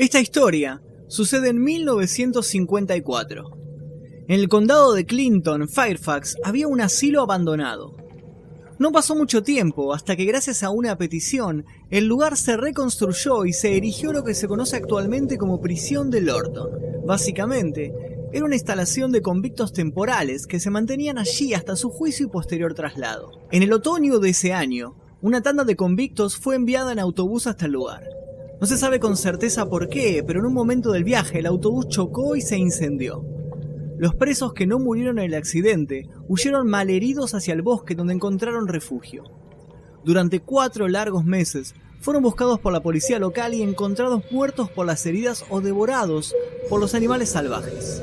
Esta historia sucede en 1954. En el condado de Clinton, Fairfax, había un asilo abandonado. No pasó mucho tiempo hasta que gracias a una petición, el lugar se reconstruyó y se erigió lo que se conoce actualmente como prisión de Lorton. Básicamente, era una instalación de convictos temporales que se mantenían allí hasta su juicio y posterior traslado. En el otoño de ese año, una tanda de convictos fue enviada en autobús hasta el lugar. No se sabe con certeza por qué, pero en un momento del viaje el autobús chocó y se incendió. Los presos que no murieron en el accidente huyeron malheridos hacia el bosque donde encontraron refugio. Durante cuatro largos meses fueron buscados por la policía local y encontrados muertos por las heridas o devorados por los animales salvajes.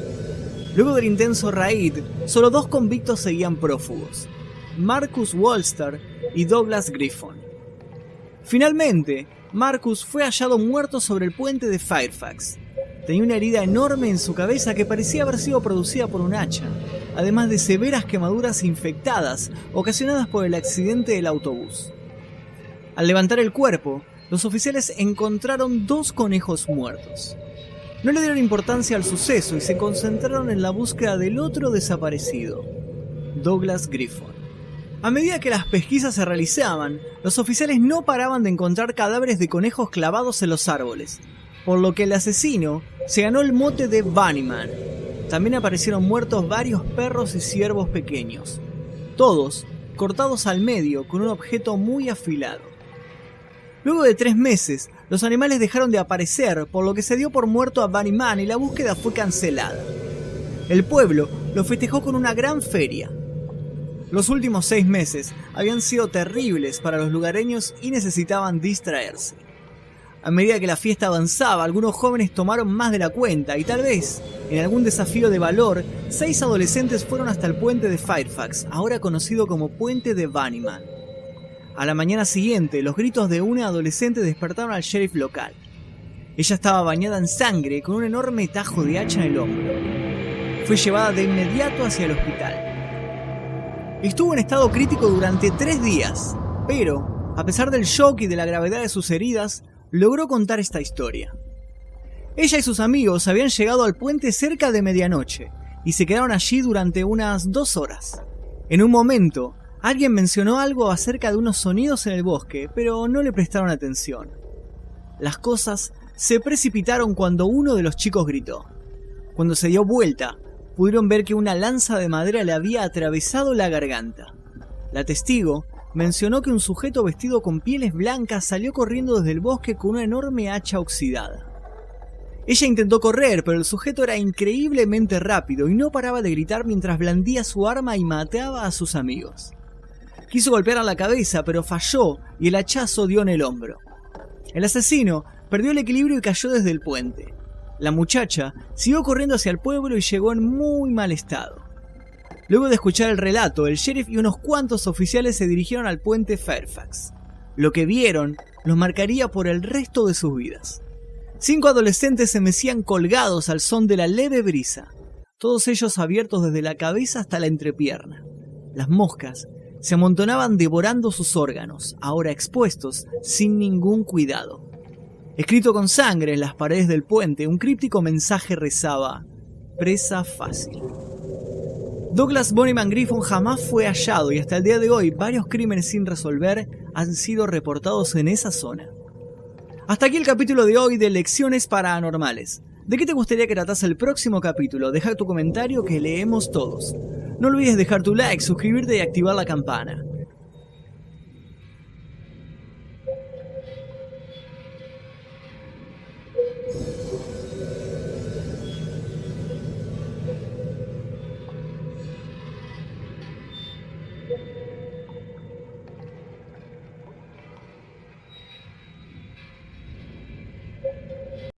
Luego del intenso raid, solo dos convictos seguían prófugos, Marcus Wolster y Douglas Griffon. Finalmente, Marcus fue hallado muerto sobre el puente de Fairfax, Tenía una herida enorme en su cabeza que parecía haber sido producida por un hacha, además de severas quemaduras infectadas ocasionadas por el accidente del autobús. Al levantar el cuerpo, los oficiales encontraron dos conejos muertos. No le dieron importancia al suceso y se concentraron en la búsqueda del otro desaparecido, Douglas Griffon. A medida que las pesquisas se realizaban, los oficiales no paraban de encontrar cadáveres de conejos clavados en los árboles, por lo que el asesino se ganó el mote de Bunnyman. También aparecieron muertos varios perros y ciervos pequeños, todos cortados al medio con un objeto muy afilado. Luego de tres meses, los animales dejaron de aparecer, por lo que se dio por muerto a Bunnyman y la búsqueda fue cancelada. El pueblo lo festejó con una gran feria. Los últimos seis meses habían sido terribles para los lugareños y necesitaban distraerse. A medida que la fiesta avanzaba, algunos jóvenes tomaron más de la cuenta y tal vez, en algún desafío de valor, seis adolescentes fueron hasta el puente de Fairfax, ahora conocido como puente de Bunnyman. A la mañana siguiente, los gritos de una adolescente despertaron al sheriff local. Ella estaba bañada en sangre con un enorme tajo de hacha en el hombro. Fue llevada de inmediato hacia el hospital. Estuvo en estado crítico durante tres días, pero, a pesar del shock y de la gravedad de sus heridas, logró contar esta historia. Ella y sus amigos habían llegado al puente cerca de medianoche y se quedaron allí durante unas dos horas. En un momento, alguien mencionó algo acerca de unos sonidos en el bosque, pero no le prestaron atención. Las cosas se precipitaron cuando uno de los chicos gritó. Cuando se dio vuelta, pudieron ver que una lanza de madera le había atravesado la garganta. La testigo mencionó que un sujeto vestido con pieles blancas salió corriendo desde el bosque con una enorme hacha oxidada. Ella intentó correr, pero el sujeto era increíblemente rápido y no paraba de gritar mientras blandía su arma y mataba a sus amigos. Quiso golpear a la cabeza, pero falló y el hachazo dio en el hombro. El asesino perdió el equilibrio y cayó desde el puente. La muchacha siguió corriendo hacia el pueblo y llegó en muy mal estado. Luego de escuchar el relato, el sheriff y unos cuantos oficiales se dirigieron al puente Fairfax. Lo que vieron los marcaría por el resto de sus vidas. Cinco adolescentes se mecían colgados al son de la leve brisa, todos ellos abiertos desde la cabeza hasta la entrepierna. Las moscas se amontonaban devorando sus órganos, ahora expuestos sin ningún cuidado. Escrito con sangre en las paredes del puente, un críptico mensaje rezaba, presa fácil. Douglas Bonnyman Griffon jamás fue hallado y hasta el día de hoy varios crímenes sin resolver han sido reportados en esa zona. Hasta aquí el capítulo de hoy de Lecciones Paranormales. ¿De qué te gustaría que tratase el próximo capítulo? Deja tu comentario que leemos todos. No olvides dejar tu like, suscribirte y activar la campana.